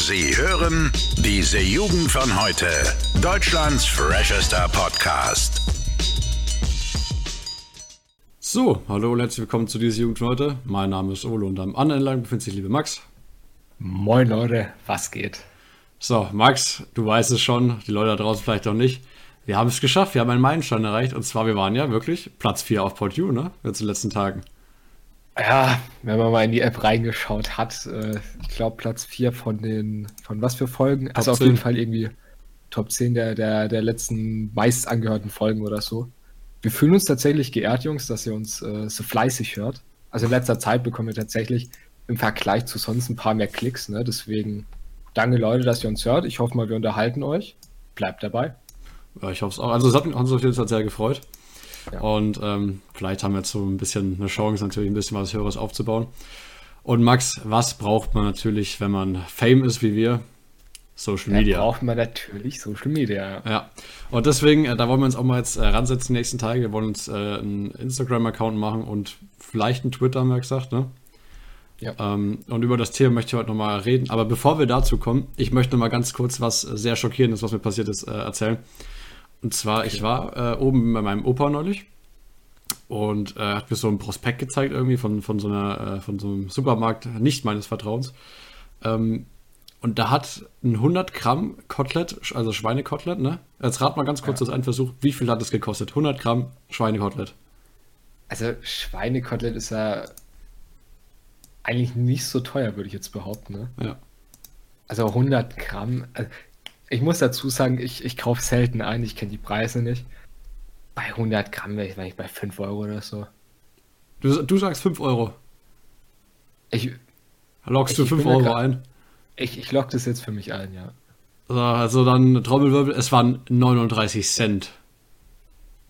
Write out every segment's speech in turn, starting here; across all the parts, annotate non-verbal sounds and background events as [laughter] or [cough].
Sie hören diese Jugend von heute. Deutschlands freshester Podcast. So, hallo und herzlich willkommen zu dieser Jugend von heute. Mein Name ist Ole und am anderen Lang befindet sich liebe Max. Moin Leute, was geht? So, Max, du weißt es schon, die Leute da draußen vielleicht noch nicht. Wir haben es geschafft, wir haben einen Meilenstein erreicht und zwar, wir waren ja wirklich Platz 4 auf PodU, ne? Jetzt in den letzten Tagen. Ja, wenn man mal in die App reingeschaut hat, äh, ich glaube Platz 4 von den, von was für Folgen? Top also auf 10. jeden Fall irgendwie Top 10 der, der, der letzten meist angehörten Folgen oder so. Wir fühlen uns tatsächlich geehrt, Jungs, dass ihr uns äh, so fleißig hört. Also in letzter Zeit bekommen wir tatsächlich im Vergleich zu sonst ein paar mehr Klicks, ne? Deswegen danke Leute, dass ihr uns hört. Ich hoffe mal, wir unterhalten euch. Bleibt dabei. Ja, ich hoffe es auch. Also, es hat uns auf jeden Fall sehr gefreut. Ja. Und ähm, vielleicht haben wir jetzt so ein bisschen eine Chance, natürlich ein bisschen was Höheres aufzubauen. Und Max, was braucht man natürlich, wenn man Fame ist wie wir? Social Da Media. braucht man natürlich Social Media. Ja, und deswegen, äh, da wollen wir uns auch mal jetzt äh, ransetzen die nächsten Tage. Wir wollen uns äh, einen Instagram-Account machen und vielleicht einen Twitter, haben wir gesagt, ne? Ja. Ähm, und über das Thema möchte ich heute nochmal reden. Aber bevor wir dazu kommen, ich möchte noch mal ganz kurz was äh, sehr Schockierendes, was mir passiert ist, äh, erzählen. Und zwar, ich war äh, oben bei meinem Opa neulich und äh, hat mir so ein Prospekt gezeigt irgendwie von, von, so einer, äh, von so einem Supermarkt, nicht meines Vertrauens. Ähm, und da hat ein 100 Gramm Kotelett, also Schweinekotelett, ne? Jetzt rat mal ganz kurz Ja. das ein Versuch, wie viel hat es gekostet? 100 Gramm Schweinekotelett. Also Schweinekotelett ist ja eigentlich nicht so teuer, würde ich jetzt behaupten. Ne? Ja. Also 100 Gramm. Also ich muss dazu sagen, ich, ich kaufe selten ein, ich kenne die Preise nicht. Bei 100 Gramm wäre ich wahrscheinlich bei 5 Euro oder so. Du, du sagst 5 Euro. Ich, Lockst du Ich 5 bin da Euro grad- ein? ich, ich lock das jetzt für mich ein, ja. So, Also dann Trommelwirbel, es waren 39 Cent.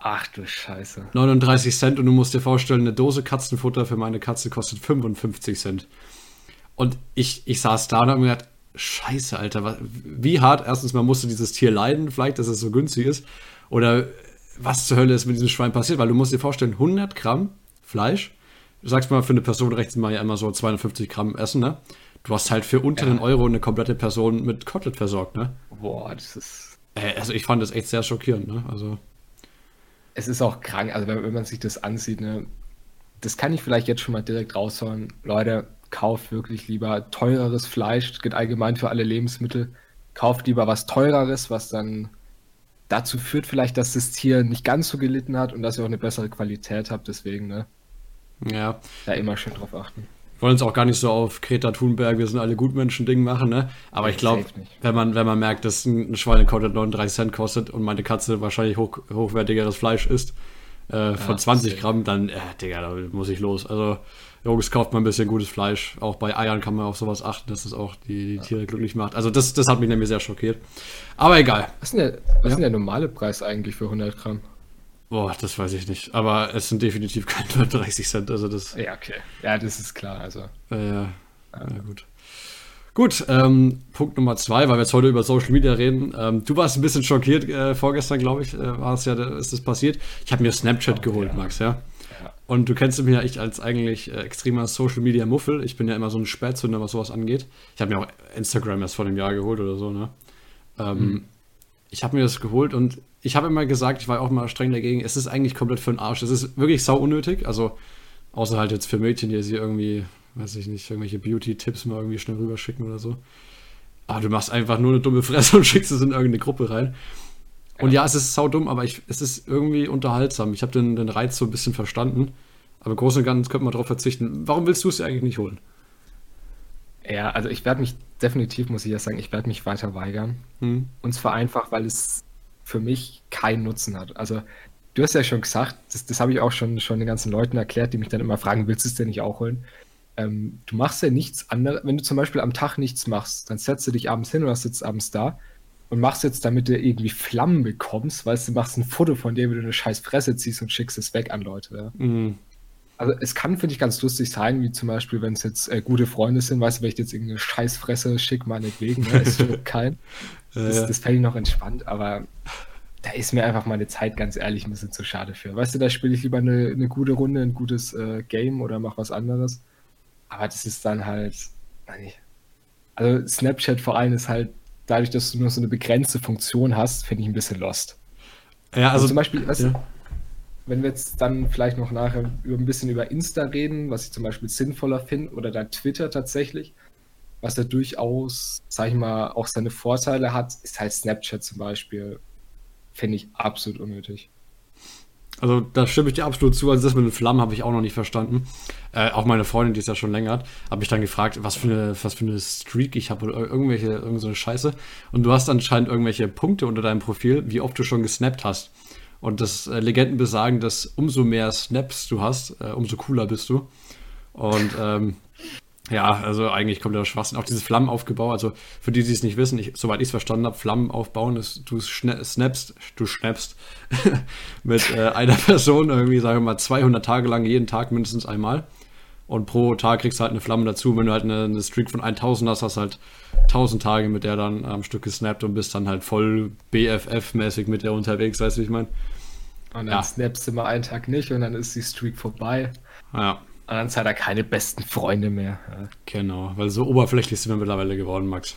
Ach du Scheiße. 39 Cent und du musst dir vorstellen, eine Dose Katzenfutter für meine Katze kostet 55 Cent. Und ich, ich saß da und habe mir gedacht, scheiße, Alter, wie hart, erstens mal musste dieses Tier leiden, vielleicht, dass es so günstig ist, oder was zur Hölle ist mit diesem Schwein passiert, weil du musst dir vorstellen, 100 Gramm Fleisch, du sagst mal, für eine Person rechnet man ja immer so 250 Gramm Essen, ne? Du hast halt für unter einen Euro eine komplette Person mit Kotelett versorgt, ne? Boah, das ist. Äh, Also ich fand das echt sehr schockierend, ne? Also, Es ist auch krank, also wenn, wenn man sich das ansieht, ne, das kann ich vielleicht jetzt schon mal direkt raushauen. Leute, kauft wirklich lieber teureres Fleisch, das geht allgemein für alle Lebensmittel. Kauft lieber was teureres, was dann dazu führt vielleicht, dass das Tier nicht ganz so gelitten hat und dass ihr auch eine bessere Qualität habt. Deswegen, ne, ja. da immer schön drauf achten. wollen uns auch gar nicht so auf Greta Thunberg, wir sind alle Gutmenschen Ding machen, ne? Aber ich glaube, wenn man, wenn man merkt, dass ein Schweinekotelett 39 Cent kostet und meine Katze wahrscheinlich hoch, hochwertigeres Fleisch isst, äh, von 20 safe. Gramm, dann, äh, Digga, da muss ich los. Also, Jungs, kauft mal ein bisschen gutes Fleisch. Auch bei Eiern kann man auf sowas achten, dass es auch die, die Tiere glücklich macht. Also, das, das hat mich nämlich sehr schockiert. Aber egal. Was ist denn der, was Ja. denn der normale Preis eigentlich für 100 Gramm? Boah, das weiß ich nicht. Aber es sind definitiv keine [laughs] 39 Cent. Also, das, Ja, okay. Ja, das ist klar. Also, Äh, ja, ja, gut. Gut, ähm, Punkt Nummer zwei, weil wir jetzt heute über Social Media reden. Ähm, du warst ein bisschen schockiert, äh, vorgestern, glaube ich, äh, war es ja, ist das passiert. Ich habe mir Snapchat Oh, geholt, ja. Max, ja. Ja. Und du kennst mich ja ich als eigentlich äh, extremer Social Media Muffel. Ich bin ja immer so ein Spätzünder, was sowas angeht. Ich habe mir auch Instagram erst vor einem Jahr geholt oder so, ne? Ähm, Ich habe mir das geholt und ich habe immer gesagt, ich war auch mal streng dagegen, es ist eigentlich komplett für den Arsch. Es ist wirklich sau unnötig. Also, außer halt jetzt für Mädchen, die sie irgendwie, weiß ich nicht, irgendwelche Beauty-Tipps mal irgendwie schnell rüberschicken oder so. Aber du machst einfach nur eine dumme Fresse und [laughs] schickst es in irgendeine Gruppe rein. Und ja, es ist sau dumm, aber ich, es ist irgendwie unterhaltsam. Ich habe den, den Reiz so ein bisschen verstanden. Aber im Großen und Ganzen könnte man darauf verzichten. Warum willst du es dir eigentlich nicht holen? Ja, also ich werde mich definitiv, muss ich ja sagen, ich werde mich weiter weigern. Hm? Und zwar einfach, weil es für mich keinen Nutzen hat. Also, du hast ja schon gesagt, das, das habe ich auch schon, schon den ganzen Leuten erklärt, die mich dann immer fragen, willst du es denn nicht auch holen? Ähm, du machst ja nichts anderes. Wenn du zum Beispiel am Tag nichts machst, dann setzt du dich abends hin oder sitzt abends da und machst jetzt, damit du irgendwie Flammen bekommst, weißt du, machst ein Foto von dir, wie du eine scheiß Fresse ziehst und schickst es weg an Leute. Ja? Hm. Also es kann, finde ich, ganz lustig sein, wie zum Beispiel, wenn es jetzt äh, gute Freunde sind, weißt du, wenn ich jetzt irgendeine Scheißfresse schicke, meinetwegen, ne, ist für kein. Das, das fällt ich noch entspannt, aber da ist mir einfach meine Zeit, ganz ehrlich, ein bisschen zu schade für. Weißt du, da spiele ich lieber eine, eine gute Runde, ein gutes äh, Game oder mach was anderes. Aber das ist dann halt. Also Snapchat vor allem ist halt, dadurch, dass du nur so eine begrenzte Funktion hast, finde ich ein bisschen lost. Ja, also, Also zum Beispiel, weißt ja. wenn wir jetzt dann vielleicht noch nachher über ein bisschen über Insta reden, was ich zum Beispiel sinnvoller finde, oder dann Twitter tatsächlich, was ja durchaus, sag ich mal, auch seine Vorteile hat, ist halt Snapchat zum Beispiel, finde ich absolut unnötig. Also da stimme ich dir absolut zu. Also das mit den Flammen habe ich auch noch nicht verstanden. Äh, auch meine Freundin, die es ja schon länger hat, habe ich dann gefragt, was für eine, was für eine Streak ich habe oder ir- irgendwelche, irgend so eine Scheiße. Und du hast anscheinend irgendwelche Punkte unter deinem Profil, wie oft du schon gesnappt hast. Und das äh, Legenden besagen, dass umso mehr Snaps du hast, äh, umso cooler bist du. Und ähm, ja, also eigentlich kommt der Schwachsinn. Auch dieses Flammenaufgebau, also für die, die es nicht wissen, ich, soweit ich es verstanden habe, Flammen aufbauen ist, du snappst, du schnappst [laughs] mit äh, einer Person irgendwie, sagen wir mal, 200 Tage lang, jeden Tag mindestens einmal. Und pro Tag kriegst du halt eine Flamme dazu. Wenn du halt eine, eine Streak von 1000 hast, hast du halt 1000 Tage mit der dann am Stück gesnappt und bist dann halt voll BFF-mäßig mit der unterwegs, weißt du, wie ich meine? Und dann Ja. snappst du mal einen Tag nicht und dann ist die Streak vorbei. Ja, Und dann seid ihr keine besten Freunde mehr. Ja. genau. Weil so oberflächlich sind wir mittlerweile geworden, Max.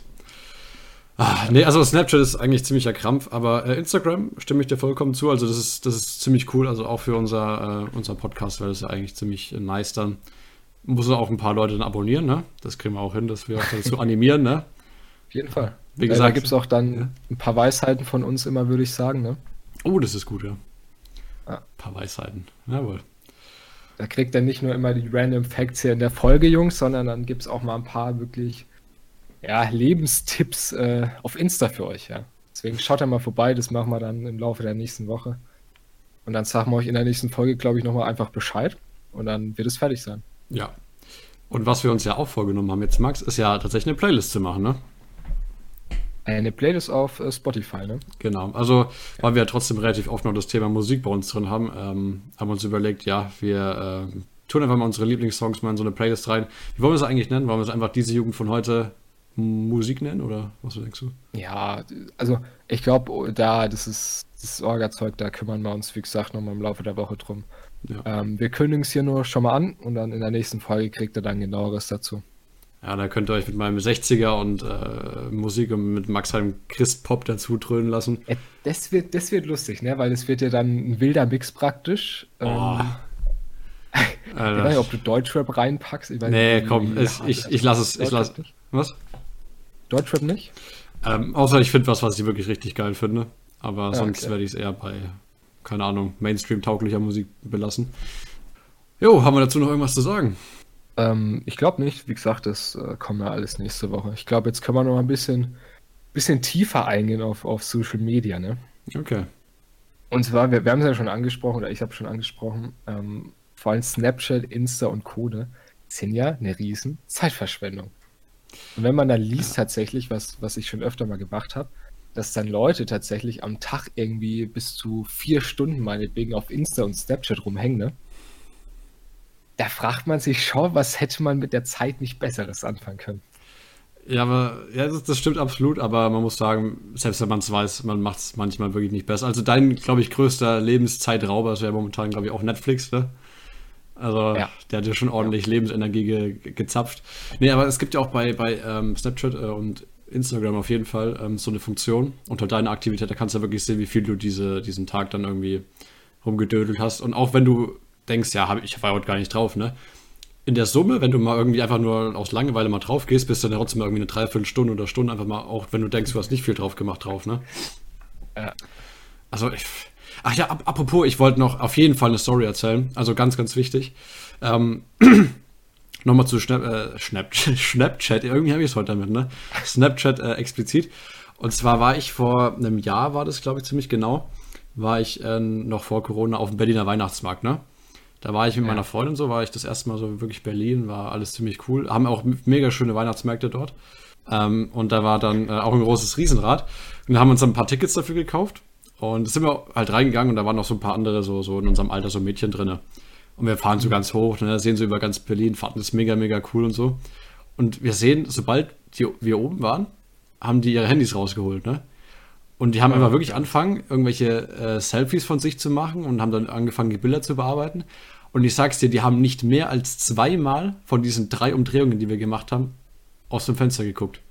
Ah, nee, also Snapchat ist eigentlich ziemlicher Krampf, aber äh, Instagram stimme ich dir vollkommen zu. Also das ist, das ist ziemlich cool, also auch für unser, äh, unser Podcast, weil das ja eigentlich ziemlich äh, nice dann. Muss auch ein paar Leute dann abonnieren, ne? Das kriegen wir auch hin, dass wir auch dazu animieren, ne? Auf jeden Fall. Wie Äh, da gesagt- gibt es auch dann Ja. ein paar Weisheiten von uns immer, würde ich sagen. Ne? Oh, das ist gut, ja. Ja. Ein paar Weisheiten. Jawohl. Da kriegt er nicht nur immer die random Facts hier in der Folge, Jungs, sondern dann gibt es auch mal ein paar wirklich ja, Lebenstipps äh, auf Insta für euch. Ja. Deswegen schaut da mal vorbei, das machen wir dann im Laufe der nächsten Woche. Und dann sagen wir euch in der nächsten Folge, glaube ich, nochmal einfach Bescheid. Und dann wird es fertig sein. Ja. Und was wir uns ja auch vorgenommen haben jetzt, Max, ist ja tatsächlich eine Playlist zu machen, ne? Eine Playlist auf äh, Spotify, ne? Genau. Also, weil wir ja trotzdem relativ oft noch das Thema Musik bei uns drin haben, ähm, haben wir uns überlegt, ja, wir ähm, tun einfach mal unsere Lieblingssongs mal in so eine Playlist rein. Wie wollen wir es eigentlich nennen? Wollen wir es einfach diese Jugend von heute Musik nennen oder was denkst du? Ja, also ich glaube, da, das ist das Orga-Zeug, da kümmern wir uns, wie gesagt, nochmal im Laufe der Woche drum. Ja. Ähm, wir kündigen es hier nur schon mal an und dann in der nächsten Folge kriegt ihr dann genaueres dazu. Ja, da könnt ihr euch mit meinem 60er und äh, Musik und mit Max Heim Christpop dazu dröhnen lassen. Ja, das, wird, das wird lustig, ne? Weil das wird ja dann ein wilder Mix praktisch. Oh, Ähm, [laughs] ich weiß nicht, ob du Deutschrap reinpackst. Ich weiß Nee, nicht, komm, wie ich, ich, lasse es. Ich lass, was? Deutschrap nicht? Ähm, außer ich finde was, was ich wirklich richtig geil finde. Aber Ah, sonst okay. werde ich es eher bei, keine Ahnung, Mainstream-tauglicher Musik belassen. Jo, haben wir dazu noch irgendwas zu sagen? Ähm, ich glaube nicht. Wie gesagt, das äh, kommen ja alles nächste Woche. Ich glaube, jetzt können wir noch ein bisschen, bisschen tiefer eingehen auf, auf Social Media, ne? Okay. Und zwar, wir, wir haben es ja schon angesprochen, oder ich habe schon angesprochen, ähm, vor allem Snapchat, Insta und Code sind ja eine riesen Zeitverschwendung. Und wenn man dann liest tatsächlich, was, was ich schon öfter mal gemacht habe, dass dann Leute tatsächlich am Tag irgendwie bis zu vier Stunden meinetwegen auf Insta und Snapchat rumhängen, ne? Da fragt man sich schon, was hätte man mit der Zeit nicht Besseres anfangen können. Ja, aber ja, das, das stimmt absolut, aber man muss sagen, selbst wenn man es weiß, man macht es manchmal wirklich nicht besser. Also dein, glaube ich, größter Lebenszeitrauber ist ja momentan, glaube ich, auch Netflix, ne? Also Ja. der hat ja schon ordentlich Lebensenergie ge ge gezapft. Nee, aber es gibt ja auch bei, bei ähm, Snapchat äh, und Instagram auf jeden Fall ähm, so eine Funktion unter deiner Aktivität, da kannst du ja wirklich sehen, wie viel du diese, diesen Tag dann irgendwie rumgedödelt hast. Und auch wenn du denkst, ja, hab, ich war heute gar nicht drauf, ne? in der Summe, wenn du mal irgendwie einfach nur aus Langeweile mal drauf gehst, bist du dann trotzdem irgendwie eine Dreiviertelstunde oder Stunde einfach mal, auch wenn du denkst, du hast nicht viel drauf gemacht drauf, ne? Ja. Also, ich, ach ja, ap apropos, ich wollte noch auf jeden Fall eine Story erzählen, also ganz, ganz wichtig. Ähm, [clears throat] Nochmal zu Snap, äh, Snap, [laughs] Snapchat, irgendwie habe ich es heute damit, ne? Snapchat äh, explizit. Und zwar war ich vor einem Jahr, war das glaube ich ziemlich genau, war ich äh, noch vor Corona auf dem Berliner Weihnachtsmarkt, ne? Da war ich mit Ja. meiner Freundin so, war ich das erste Mal so wirklich Berlin, war alles ziemlich cool. Haben auch mega schöne Weihnachtsmärkte dort. Ähm, und da war dann äh, auch ein großes Riesenrad. Und da haben wir uns dann ein paar Tickets dafür gekauft. Und da sind wir halt reingegangen und da waren noch so ein paar andere, so, so in unserem Alter, so Mädchen drinne. Und wir fahren so ganz hoch, ne, sehen so über ganz Berlin, fanden das mega, mega cool und so. Und wir sehen, sobald die, wir oben waren, haben die ihre Handys rausgeholt, ne? Und die haben einfach wirklich angefangen, irgendwelche äh, Selfies von sich zu machen und haben dann angefangen, die Bilder zu bearbeiten. Und ich sag's dir, die haben nicht mehr als zweimal von diesen drei Umdrehungen, die wir gemacht haben, aus dem Fenster geguckt.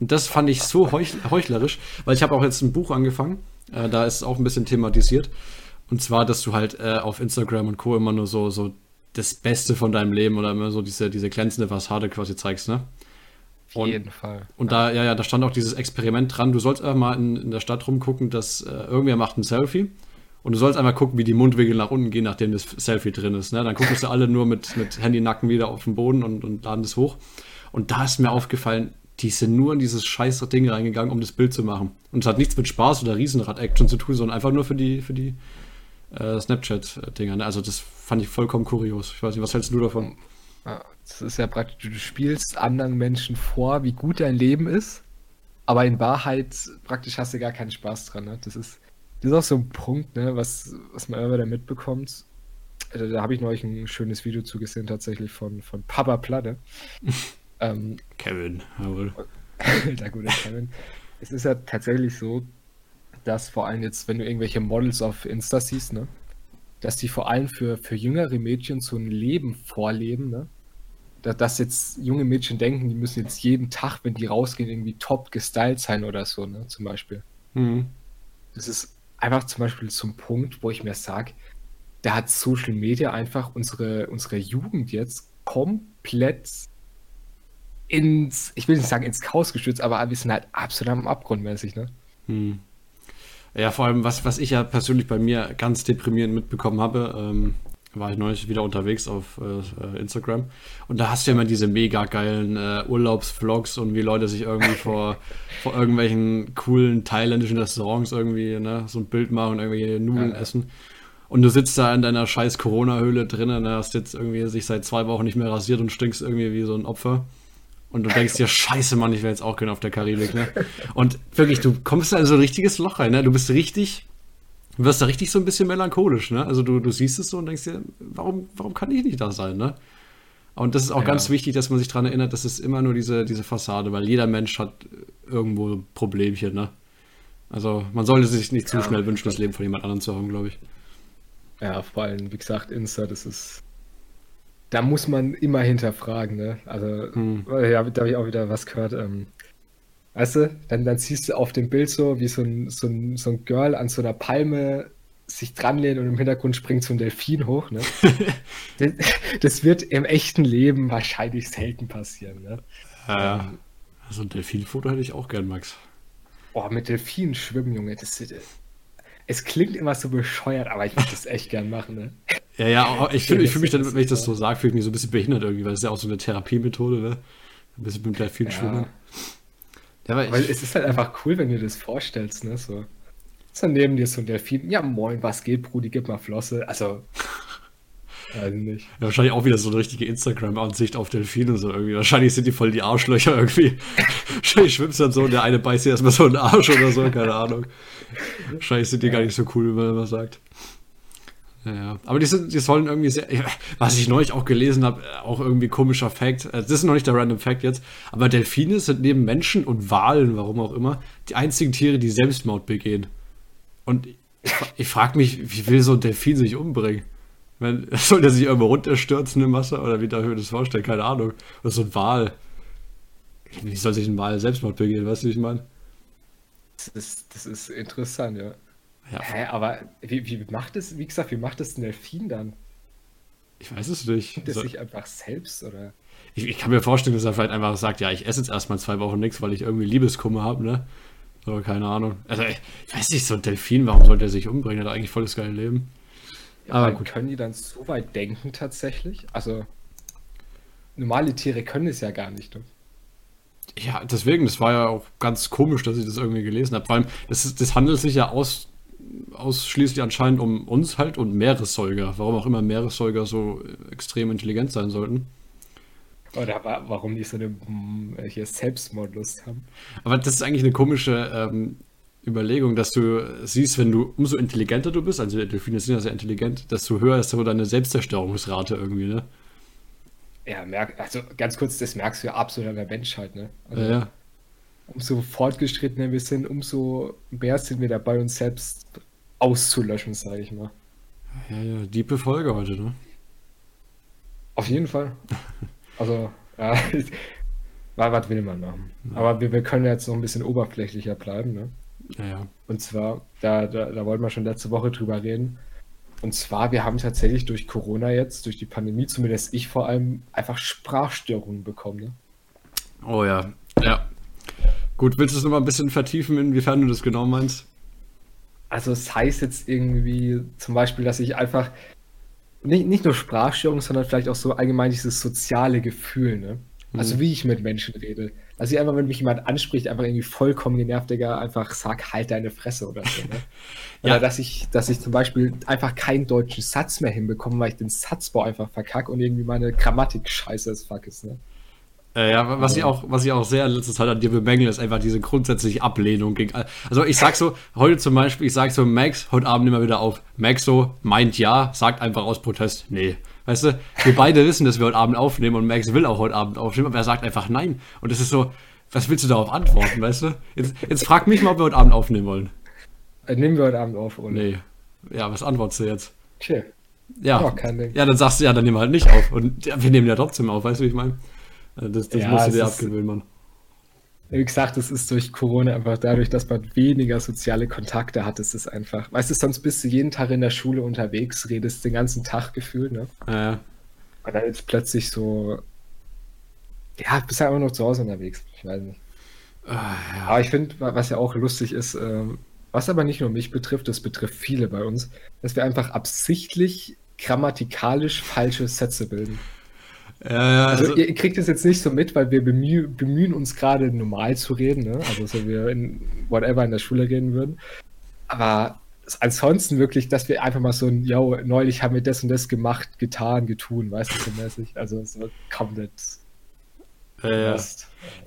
Und das fand ich so heuch heuchlerisch, weil ich habe auch jetzt ein Buch angefangen, äh, da ist es auch ein bisschen thematisiert. Und zwar, dass du halt äh, auf Instagram und Co. immer nur so, so das Beste von deinem Leben oder immer so diese, diese glänzende Fassade quasi zeigst, ne? Auf jeden Fall. Und da, ja, ja, da stand auch dieses Experiment dran. Du sollst einfach mal in, in der Stadt rumgucken, dass äh, irgendwer macht ein Selfie. Und du sollst einfach gucken, wie die Mundwinkel nach unten gehen, nachdem das Selfie drin ist. Ne? Dann gucken sie alle nur mit, mit Handynacken wieder auf den Boden und, und laden das hoch. Und da ist mir aufgefallen, die sind nur in dieses scheiß Ding reingegangen, um das Bild zu machen. Und es hat nichts mit Spaß oder Riesenrad-Action zu tun, sondern einfach nur für die, für die äh, Snapchat-Dinger. Ne? Also das fand ich vollkommen kurios. Ich weiß nicht, was hältst du davon? Das ist ja praktisch, du spielst anderen Menschen vor, wie gut dein Leben ist, aber in Wahrheit praktisch hast du gar keinen Spaß dran. Ne? Das, ist, das ist auch so ein Punkt, ne, was, was man immer wieder mitbekommt. Also, da habe ich neulich ein schönes Video zugesehen, tatsächlich von, von Papa Platte. [laughs] ähm, Kevin, jawohl. [laughs] der gute Kevin. Es ist ja tatsächlich so, dass vor allem jetzt, wenn du irgendwelche Models auf Insta siehst, ne, dass die vor allem für, für jüngere Mädchen so ein Leben vorleben, ne? Dass jetzt junge Mädchen denken, die müssen jetzt jeden Tag, wenn die rausgehen, irgendwie top gestylt sein oder so, ne? Zum Beispiel. Mhm. Das ist einfach zum Beispiel zum Punkt, wo ich mir sage, da hat Social Media einfach unsere, unsere Jugend jetzt komplett ins, ich will nicht sagen ins Chaos gestürzt, aber wir sind halt absolut am Abgrund mäßig, ne? Hm. Ja, vor allem, was, was ich ja persönlich bei mir ganz deprimierend mitbekommen habe, ähm, war ich neulich wieder unterwegs auf äh, Instagram und da hast du ja immer diese mega geilen äh, Urlaubsvlogs und wie Leute sich irgendwie [laughs] vor, vor irgendwelchen coolen thailändischen Restaurants irgendwie ne, so ein Bild machen und irgendwelche Nudeln ja. essen. Und du sitzt da in deiner scheiß Corona-Höhle drinnen, ne, hast jetzt irgendwie sich seit zwei Wochen nicht mehr rasiert und stinkst irgendwie wie so ein Opfer. Und du denkst dir, scheiße, Mann, ich wäre jetzt auch gerne auf der Karibik, ne? Und wirklich, du kommst da in so ein richtiges Loch rein, ne? Du bist richtig, du wirst da richtig so ein bisschen melancholisch, ne? Also du, du siehst es so und denkst dir, warum, warum kann ich nicht da sein, ne? Und das ist auch ja. ganz wichtig, dass man sich daran erinnert, das ist immer nur diese, diese Fassade, weil jeder Mensch hat irgendwo Problemchen, ne? Also man sollte sich nicht ja. zu schnell wünschen, das Leben von jemand anderem zu haben, glaube ich. Ja, vor allem, wie gesagt, Insta, das ist da muss man immer hinterfragen, ne? Also, hm. ja, da habe ich auch wieder was gehört. Ähm, weißt du, dann, dann siehst du auf dem Bild so, wie so ein, so, ein, so ein Girl an so einer Palme sich dranlehnt und im Hintergrund springt so ein Delfin hoch, ne? [laughs] das, das, wird im echten Leben wahrscheinlich selten passieren, ne? Ja, ähm, so ein Delfinfoto hätte ich auch gern, Max. Oh, mit Delfinen schwimmen, Junge, das, es klingt immer so bescheuert, aber ich würde das echt gern machen, ne? Ja, ja, [laughs] ich fühle fühl mich dann, wenn ich das so sage, fühle ich mich so ein bisschen behindert irgendwie, weil das ist ja auch so eine Therapiemethode, ne? Ein bisschen mit gleich viel ja. schwimmen. Ja, weil, weil es ist halt einfach cool, wenn du das vorstellst, ne? So. So neben dir so ein Delfin. Ja, moin, was geht, Brudi, gib mal Flosse. Also, [laughs] Weiß nicht. Ja, wahrscheinlich auch wieder so eine richtige Instagram-Ansicht auf Delfine so irgendwie. Wahrscheinlich sind die voll die Arschlöcher irgendwie. [laughs] Wahrscheinlich schwimmst dann so und der eine beißt dir erstmal so einen Arsch oder so, keine Ahnung. Wahrscheinlich sind die ja. gar nicht so cool, wenn man was sagt. Ja. Aber die, sind, die sollen irgendwie sehr, was ich neulich auch gelesen habe, auch irgendwie komischer Fact. Äh, das ist noch nicht der Random Fact jetzt, aber Delfine sind neben Menschen und Walen, warum auch immer, die einzigen Tiere, die Selbstmord begehen. Und ich, ich frage mich, wie will so ein Delfin sich umbringen? Wenn, [laughs] soll der sich irgendwo runterstürzen im Wasser oder wie darf ich mir das vorstellen? Keine Ahnung. Oder so ein Wal. Wie soll sich ein Wal Selbstmord begehen? Weißt du, wie ich meine? Das ist, das ist interessant, ja. Ja. Hä, aber wie, wie macht es, wie gesagt, wie macht es ein Delfin dann? Ich weiß es nicht. Tut es so, sich einfach selbst, oder? Ich, ich, kann mir vorstellen, dass er vielleicht einfach sagt, ja, ich esse jetzt erstmal zwei Wochen nichts, weil ich irgendwie Liebeskummer habe, ne? Aber keine Ahnung. Also, ich weiß nicht, so ein Delfin, warum sollte er sich umbringen? Er hat eigentlich voll das geile Leben. Aber gut. können die dann so weit denken tatsächlich? Also, normale Tiere können es ja gar nicht. Ne? Ja, deswegen, das war ja auch ganz komisch, dass ich das irgendwie gelesen habe. Vor allem, das, ist, das handelt sich ja aus, ausschließlich anscheinend um uns halt und Meeressäuger. Warum auch immer Meeressäuger so extrem intelligent sein sollten. Oder warum die so eine hier Selbstmordlust haben. Aber das ist eigentlich eine komische ähm, Überlegung, dass du siehst, wenn du umso intelligenter du bist, also Delfine sind ja sehr intelligent, desto höher ist so deine Selbstzerstörungsrate irgendwie, ne? Ja, merk, also ganz kurz, das merkst du ja absolut an der Menschheit, ne? Also, ja, ja. Umso fortgeschrittener wir sind, umso mehr sind wir dabei, uns selbst auszulöschen, sage ich mal. Ja, ja, diepe Folge heute, ne? Auf jeden Fall. [laughs] Also, ja, [laughs] was will man machen? Ja. Aber wir, wir können jetzt noch ein bisschen oberflächlicher bleiben, ne? Ja, ja. Und zwar, da, da, da wollten wir schon letzte Woche drüber reden. Und zwar, wir haben tatsächlich durch Corona jetzt, durch die Pandemie, zumindest ich vor allem, einfach Sprachstörungen bekommen. Ne? Oh ja, ja. Gut, willst du es nochmal ein bisschen vertiefen, inwiefern du das genau meinst? Also es heißt jetzt irgendwie zum Beispiel, dass ich einfach nicht, nicht nur Sprachstörungen, sondern vielleicht auch so allgemein dieses soziale Gefühl, ne? Also mhm. wie ich mit Menschen rede. Also ich einfach, wenn mich jemand anspricht, einfach irgendwie vollkommen genervt, Digga, einfach sag halt deine Fresse oder so. Ne? [laughs] Oder ja. dass ich, dass ich zum Beispiel einfach keinen deutschen Satz mehr hinbekomme, weil ich den Satzbau einfach verkacke und irgendwie meine Grammatik scheiße als fuck ist, ne? Äh, ja, was ich auch, was ich auch sehr in letzter Zeit an dir bemängle, ist einfach diese grundsätzliche Ablehnung gegen. Also ich sag so, heute zum Beispiel, ich sag so, Max, heute Abend immer wieder auf. Max so, meint ja, sagt einfach aus Protest, nee. Weißt du, wir beide wissen, dass wir heute Abend aufnehmen und Max will auch heute Abend aufnehmen, aber er sagt einfach nein. Und das ist so, was willst du darauf antworten, weißt du? Jetzt, jetzt frag mich mal, ob wir heute Abend aufnehmen wollen. Äh, nehmen wir heute Abend auf, oder? Nee. Ja, was antwortest du jetzt? Okay. Ja. Oh, ja, dann sagst du ja, dann nehmen wir halt nicht auf. Und ja, wir nehmen ja trotzdem auf, weißt du, wie ich meine? Äh, das, das ja, musst du dir abgewöhnen, Mann. Wie gesagt, es ist durch Corona einfach dadurch, dass man weniger soziale Kontakte hat, ist es einfach. Weißt du, sonst bist du jeden Tag in der Schule unterwegs, redest den ganzen Tag gefühlt, ne? Ja. Und dann ist plötzlich so, ja, bist ja einfach nur zu Hause unterwegs. Ich weiß nicht. Uh, ja. Aber ich finde, was ja auch lustig ist, ähm, was aber nicht nur mich betrifft, das betrifft viele bei uns, dass wir einfach absichtlich grammatikalisch falsche Sätze bilden. Ja, ja, also, also, ihr kriegt es jetzt nicht so mit, weil wir bemüh bemühen uns gerade normal zu reden, ne? also so wir in whatever in der Schule reden würden. Aber ansonsten wirklich, dass wir einfach mal so ein, yo, neulich haben wir das und das gemacht, getan, getun, weißt du, so mäßig. Also so komplett äh, ja.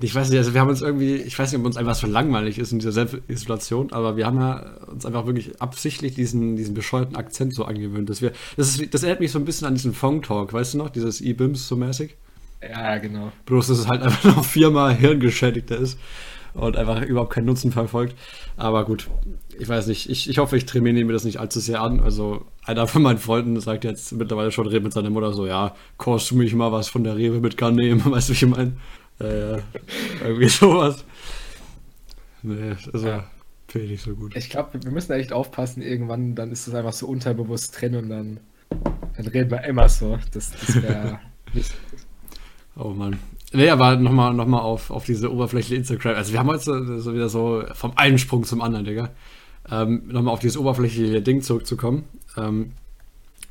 Ich weiß nicht, also wir haben uns irgendwie, ich weiß nicht, ob uns einfach so langweilig ist in dieser Selbstisolation, aber wir haben ja uns einfach wirklich absichtlich diesen, diesen bescheuerten Akzent so angewöhnt, dass wir, das, ist, das erinnert mich so ein bisschen an diesen Fong-Talk, weißt du noch, dieses E-Bims so mäßig? Ja, genau. Bloß, dass es halt einfach noch viermal hirngeschädigter ist und einfach überhaupt keinen Nutzen verfolgt. Aber gut, ich weiß nicht, ich, ich hoffe, ich trainiere mir das nicht allzu sehr an. Also einer von meinen Freunden sagt jetzt mittlerweile schon, redet mit seiner Mutter so, ja, kostet du mich mal was von der Rewe mit kann nehmen, [laughs] weißt du, wie ich meine? Äh, irgendwie sowas. Nee, also ja. finde ich nicht so gut. Ich glaube, wir müssen echt aufpassen, irgendwann, dann ist es einfach so unterbewusst drin und dann, dann reden wir immer so. Das, das wäre [laughs] nicht so gut. Oh Mann. Nee, aber nochmal noch mal auf, auf diese oberflächliche Instagram. Also wir haben heute so, so wieder so vom einen Sprung zum anderen, Digga. Ähm, nochmal auf dieses oberflächliche Ding zurückzukommen. Ähm,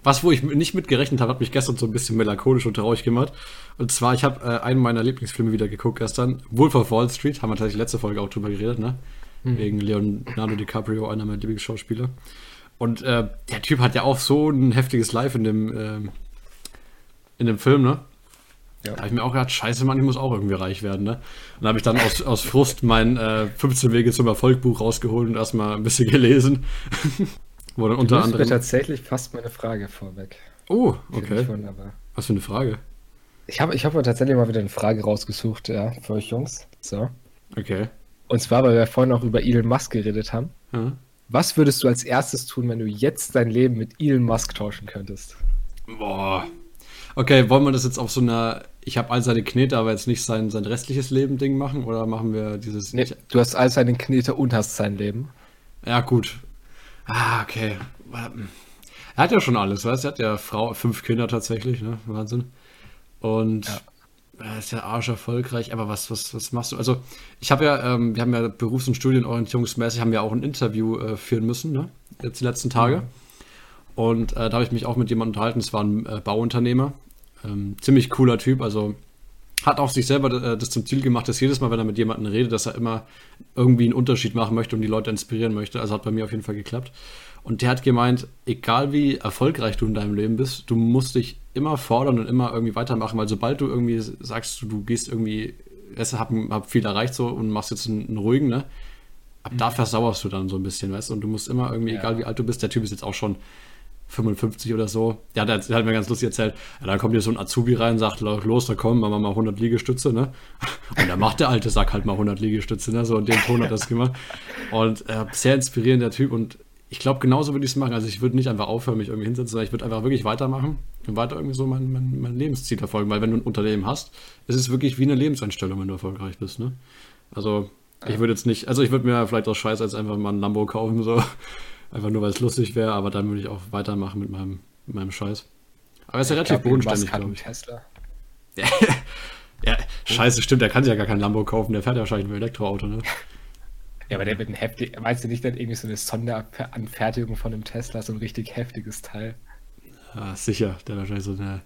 was, wo ich nicht mitgerechnet habe, hat mich gestern so ein bisschen melancholisch und traurig gemacht. Und zwar, ich habe äh, einen meiner Lieblingsfilme wieder geguckt gestern. Wolf of Wall Street, haben wir tatsächlich letzte Folge auch drüber geredet, ne? Mhm. Wegen Leonardo DiCaprio, einer meiner Lieblingsschauspieler. Und äh, der Typ hat ja auch so ein heftiges Live in dem, äh, in dem Film, ne? Ja. Da habe ich mir auch gedacht, scheiße, Mann, ich muss auch irgendwie reich werden. Ne? Und habe ich dann aus, aus Frust mein äh, 15 Wege zum Erfolg Buch rausgeholt und erstmal ein bisschen [laughs] gelesen. Wo dann unter anderem. tatsächlich fast meine Frage vorweg. Oh, okay. Von, Was für eine Frage? Ich habe ich hab tatsächlich mal wieder eine Frage rausgesucht, ja, für euch Jungs. So. Okay. Und zwar, weil wir vorhin auch über Elon Musk geredet haben. Ja. Was würdest du als erstes tun, wenn du jetzt dein Leben mit Elon Musk tauschen könntest? Boah. Okay, wollen wir das jetzt auf so einer ich habe all seine Knete, aber jetzt nicht sein, sein restliches Leben Ding machen? Oder machen wir dieses. Nee, du hast all seine Knete und hast sein Leben. Ja, gut. Ah, okay. Er hat ja schon alles, weißt du? Er hat ja Frau, fünf Kinder tatsächlich, ne? Wahnsinn. Und ja. er ist ja arsch erfolgreich, aber was, was, was machst du? Also, ich habe ja, ähm, wir haben ja berufs- und studienorientierungsmäßig haben wir auch ein Interview äh, führen müssen, ne? Jetzt die letzten Tage. Mhm. Und äh, da habe ich mich auch mit jemandem unterhalten, es war ein äh, Bauunternehmer, ähm, ziemlich cooler Typ, also hat auch sich selber äh, das zum Ziel gemacht, dass jedes Mal, wenn er mit jemandem redet, dass er immer irgendwie einen Unterschied machen möchte und die Leute inspirieren möchte. Also hat bei mir auf jeden Fall geklappt. Und der hat gemeint, egal wie erfolgreich du in deinem Leben bist, du musst dich immer fordern und immer irgendwie weitermachen, weil sobald du irgendwie sagst, du, gehst irgendwie, es hab, hab viel erreicht so und machst jetzt einen, einen ruhigen, ne? Ab mhm. da versauerst du dann so ein bisschen, weißt du? Und du musst immer irgendwie, ja. egal wie alt du bist, der Typ ist jetzt auch schon 55 oder so. Ja, der, der hat mir ganz lustig erzählt. Ja, dann kommt hier so ein Azubi rein, sagt, los, da kommen, machen wir mal 100 Liegestütze, ne? [laughs] Und dann macht der alte Sack halt mal 100 Liegestütze, ne? So in dem Ton hat das gemacht. Und äh, sehr inspirierender Typ und ich glaube, genauso würde ich es machen. Also ich würde nicht einfach aufhören, mich irgendwie hinsetzen, sondern ich würde einfach wirklich weitermachen und weiter irgendwie so mein, mein, mein Lebensziel verfolgen. Weil wenn du ein Unternehmen hast, ist es wirklich wie eine Lebenseinstellung, wenn du erfolgreich bist. Ne? Also ich würde jetzt nicht, also ich würde mir vielleicht auch Scheiß als einfach mal ein Lambo kaufen, so. Einfach nur, weil es lustig wäre, aber dann würde ich auch weitermachen mit meinem, mit meinem Scheiß. Aber er ist ja relativ glaub, bodenständig, glaube ich. Tesla. [laughs] ja, scheiße, stimmt, der kann sich ja gar kein Lambo kaufen, der fährt ja wahrscheinlich ein Elektroauto, ne? Ja, aber der wird ein heftig. Meinst du nicht, dann irgendwie so eine Sonderanfertigung von einem Tesla, so ein richtig heftiges Teil? Ja, sicher. Der hat wahrscheinlich so eine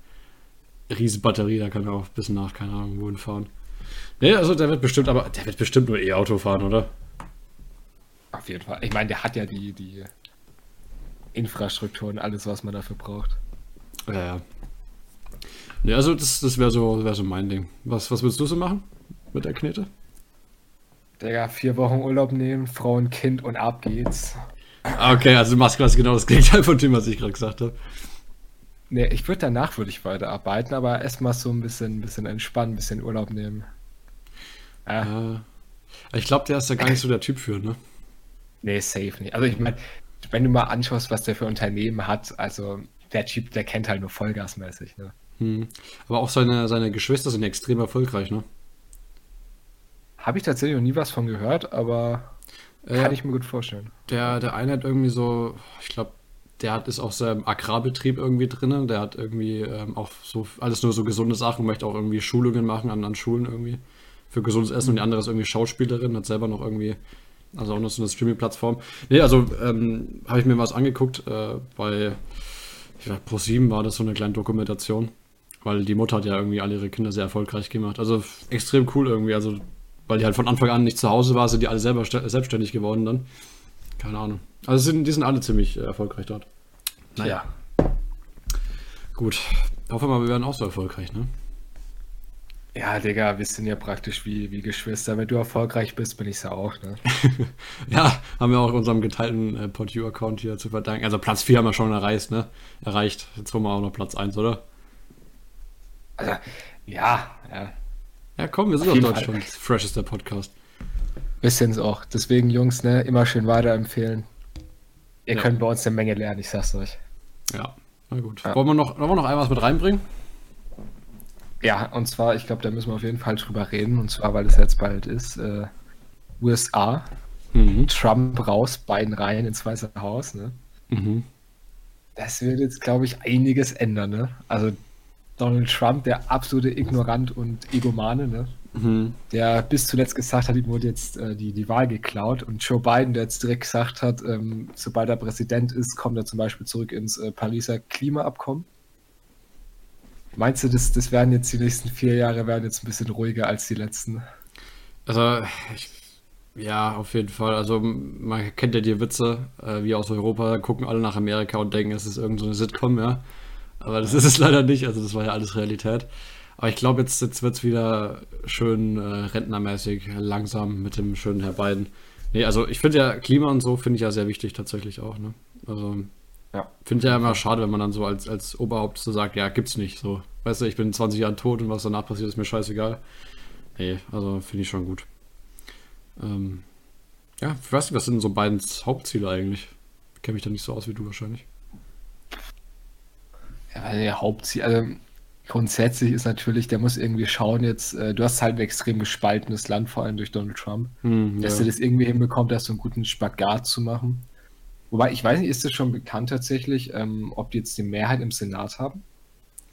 riesen Batterie, da kann er auch bis nach, keine Ahnung, wohin fahren. Nee, also der wird bestimmt, aber der wird bestimmt nur E-Auto fahren, oder? Auf jeden Fall. Ich meine, der hat ja die, die Infrastruktur und alles, was man dafür braucht. Ja, ja. Also das, das wäre so, wär so mein Ding. Was, was willst du so machen mit der Knete? Digga, vier Wochen Urlaub nehmen, Frau und Kind und ab geht's. Ah, okay, also du machst quasi genau das Gegenteil von dem, was ich gerade gesagt habe. Nee, ich würde danach würde ich weiterarbeiten, aber erstmal so ein bisschen, ein bisschen entspannen, ein bisschen Urlaub nehmen. Ja. Äh, ich glaube, der ist ja gar nicht so der Typ für, ne? Nee, safe nicht. Also ich meine, wenn du mal anschaust, was der für Unternehmen hat, also der Typ, der kennt halt nur Vollgasmäßig, ne? Hm. Aber auch seine, seine Geschwister sind extrem erfolgreich, ne? Habe ich tatsächlich noch nie was von gehört, aber äh, kann ich mir gut vorstellen. Der, der eine hat irgendwie so, ich glaube, der hat ist auch seinem Agrarbetrieb irgendwie drin. Der hat irgendwie ähm, auch so alles nur so gesunde Sachen, möchte auch irgendwie Schulungen machen an, an Schulen irgendwie für gesundes Essen mhm. und die andere ist irgendwie Schauspielerin, hat selber noch irgendwie, also auch noch so eine Streaming-Plattform. Nee, also ähm, habe ich mir was angeguckt, äh, bei Pro7 war das so eine kleine Dokumentation, weil die Mutter hat ja irgendwie alle ihre Kinder sehr erfolgreich gemacht. Also extrem cool irgendwie, also weil die halt von Anfang an nicht zu Hause war, sind die alle selber selbstständig geworden dann. Keine Ahnung. Also sind, die sind alle ziemlich äh, erfolgreich dort. Naja. Gut. Hoffen wir mal, wir werden auch so erfolgreich, ne? Ja, Digga, wir sind ja praktisch wie, wie Geschwister. Wenn du erfolgreich bist, bin ich es ja auch, ne? [laughs] ja, haben wir auch unserem geteilten äh, PodU-Account hier zu verdanken. Also Platz 4 haben wir schon erreicht, ne? Erreicht. Jetzt wollen wir auch noch Platz 1, oder? Also, ja, ja. Ja, komm, wir sind auf Deutsch schon. Freshester Podcast. Wir sind es auch. Deswegen, Jungs, ne, immer schön weiterempfehlen. Ihr ja. könnt bei uns eine Menge lernen, ich sag's euch. Ja, na gut. Ja. Wollen, wir noch, wollen wir noch einmal was mit reinbringen? Ja, und zwar, ich glaube, da müssen wir auf jeden Fall drüber reden. Und zwar, weil es jetzt bald ist, äh, USA, mhm. Trump raus, Biden rein ins Weiße Haus. Ne? Mhm. Das wird jetzt, glaube ich, einiges ändern. Ne? Also Donald Trump, der absolute Ignorant und Egomane, ne? Mhm. der bis zuletzt gesagt hat, ihm wurde jetzt äh, die, die Wahl geklaut. Und Joe Biden, der jetzt direkt gesagt hat, ähm, sobald er Präsident ist, kommt er zum Beispiel zurück ins äh, Pariser Klimaabkommen. Meinst du, das, das werden jetzt die nächsten vier Jahre werden jetzt ein bisschen ruhiger als die letzten? Also, ich, ja, auf jeden Fall. Also, man kennt ja die Witze, äh, wie aus Europa, gucken alle nach Amerika und denken, es ist irgendeine so Sitcom, ja. Aber das [laughs] ist es leider nicht, also das war ja alles Realität. Aber ich glaube, jetzt, jetzt wird es wieder schön äh, rentnermäßig, langsam mit dem schönen Herr Biden. Nee, also ich finde ja Klima und so finde ich ja sehr wichtig tatsächlich auch, ne? Also ja. finde ich ja immer schade, wenn man dann so als, als Oberhaupt so sagt, ja, gibt's nicht. So, weißt du, ich bin 20 Jahre tot und was danach passiert, ist mir scheißegal. Nee, also finde ich schon gut. Ähm, ja, ich weiß nicht, was sind so Bidens Hauptziele eigentlich? Ich kenne mich da nicht so aus wie du wahrscheinlich. Ja, der Hauptziel, also grundsätzlich ist natürlich, der muss irgendwie schauen jetzt, äh, du hast halt ein extrem gespaltenes Land, vor allem durch Donald Trump, hm, dass ja. er das irgendwie hinbekommt, da so einen guten Spagat zu machen. Wobei, ich weiß nicht, ist das schon bekannt tatsächlich, ähm, ob die jetzt die Mehrheit im Senat haben?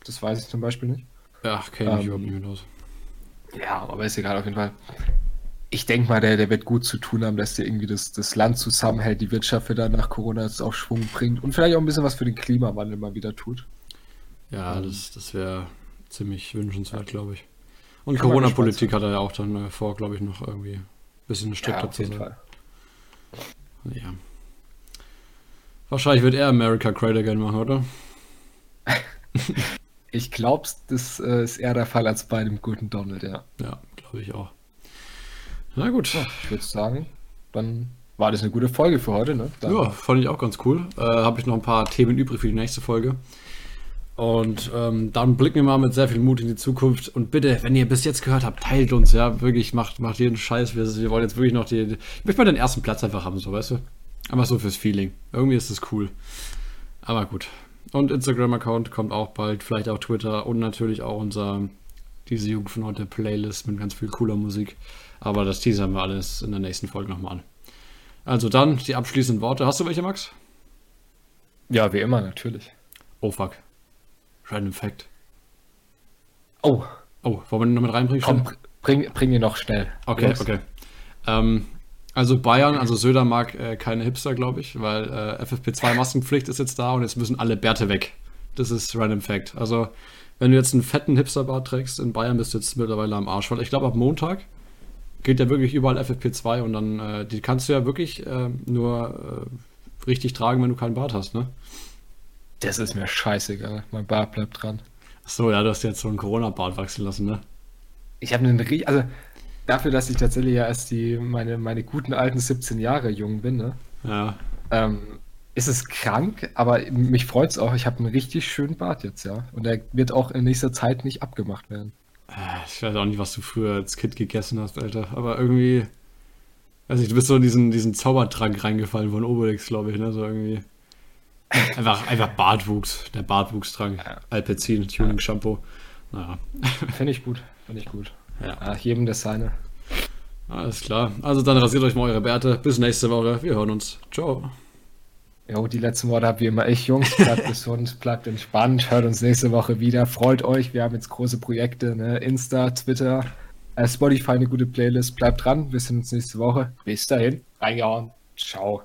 Das weiß ich zum Beispiel nicht. Ach, kenne ich ähm, überhaupt nicht aus. Ja, aber ist egal, auf jeden Fall. Ich denke mal, der, der wird gut zu tun haben, dass der irgendwie das, das Land zusammenhält, die Wirtschaft wieder nach Corona jetzt auf Schwung bringt und vielleicht auch ein bisschen was für den Klimawandel mal wieder tut. Ja, das, das wäre ziemlich wünschenswert, glaube ich. Und Corona-Politik hat er ja auch dann äh, vor, glaube ich, noch irgendwie ein bisschen strikter ja, zu sein. Fall. Ja. Wahrscheinlich wird er America Great Again machen, oder? [laughs] ich glaube, das äh, ist eher der Fall als bei dem guten Donald, ja. Ja, glaube ich auch. Na gut. Ja, ich würde sagen, dann war das eine gute Folge für heute, ne? Dann ja, fand ich auch ganz cool. Äh, Habe ich noch ein paar Themen übrig für die nächste Folge. Und ähm, dann blicken wir mal mit sehr viel Mut in die Zukunft. Und bitte, wenn ihr bis jetzt gehört habt, teilt uns, ja, wirklich, macht, macht jeden Scheiß. Wir, wir wollen jetzt wirklich noch die, ich möchte mal den ersten Platz einfach haben, so, weißt du? Aber so fürs Feeling. Irgendwie ist es cool. Aber gut. Und Instagram-Account kommt auch bald, vielleicht auch Twitter und natürlich auch unser diese Jugend von heute Playlist mit ganz viel cooler Musik. Aber das teasern wir alles in der nächsten Folge nochmal an. Also dann die abschließenden Worte. Hast du welche, Max? Ja, wie immer, natürlich. Oh fuck. Random Fact. Oh. Oh, wollen wir den noch mit reinbringen? Komm, bring, bring ihn noch schnell. Okay, Los. okay. Ähm, also Bayern, also Söder mag äh, keine Hipster, glaube ich, weil äh, FFP2-Maskenpflicht ist jetzt da und jetzt müssen alle Bärte weg. Das ist Random Fact. Also, wenn du jetzt einen fetten Hipsterbart trägst in Bayern, bist du jetzt mittlerweile am Arsch. Weil ich glaube, ab Montag gilt ja wirklich überall FFP2 und dann, äh, die kannst du ja wirklich äh, nur äh, richtig tragen, wenn du keinen Bart hast, ne? Das ist mir scheißegal. Mein Bart bleibt dran. Achso, ja, du hast jetzt so einen Corona-Bart wachsen lassen, ne? Ich habe einen, also dafür, dass ich tatsächlich ja erst die, meine, meine guten alten 17 Jahre jung bin, ne? Ja. Ähm, ist es krank, aber mich freut es auch. Ich habe einen richtig schönen Bart jetzt, ja. Und der wird auch in nächster Zeit nicht abgemacht werden. Äh, ich weiß auch nicht, was du früher als Kind gegessen hast, Alter. Aber irgendwie. Weiß nicht, du bist so in diesen, diesen Zaubertrank reingefallen von Obelix, glaube ich, ne? So irgendwie. Einfach, einfach Bartwuchs, der Bartwuchstrank. Ja. Alpecin, Tuning Shampoo. Naja. Finde ich gut, finde ich gut. Ja. ja, jedem das seine. Alles klar. Also dann rasiert euch mal eure Bärte. Bis nächste Woche. Wir hören uns. Ciao. Jo, die letzten Worte habt ihr immer ich, Jungs. Bleibt [laughs] gesund, bleibt entspannt. Hört uns nächste Woche wieder. Freut euch. Wir haben jetzt große Projekte. Ne? Insta, Twitter, äh, Spotify, eine gute Playlist. Bleibt dran. Wir sehen uns nächste Woche. Bis dahin. Reingehauen. Ciao.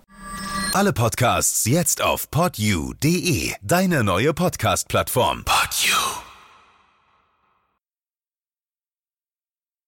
Alle Podcasts jetzt auf podyou.de. Deine neue Podcast-Plattform. Podyou.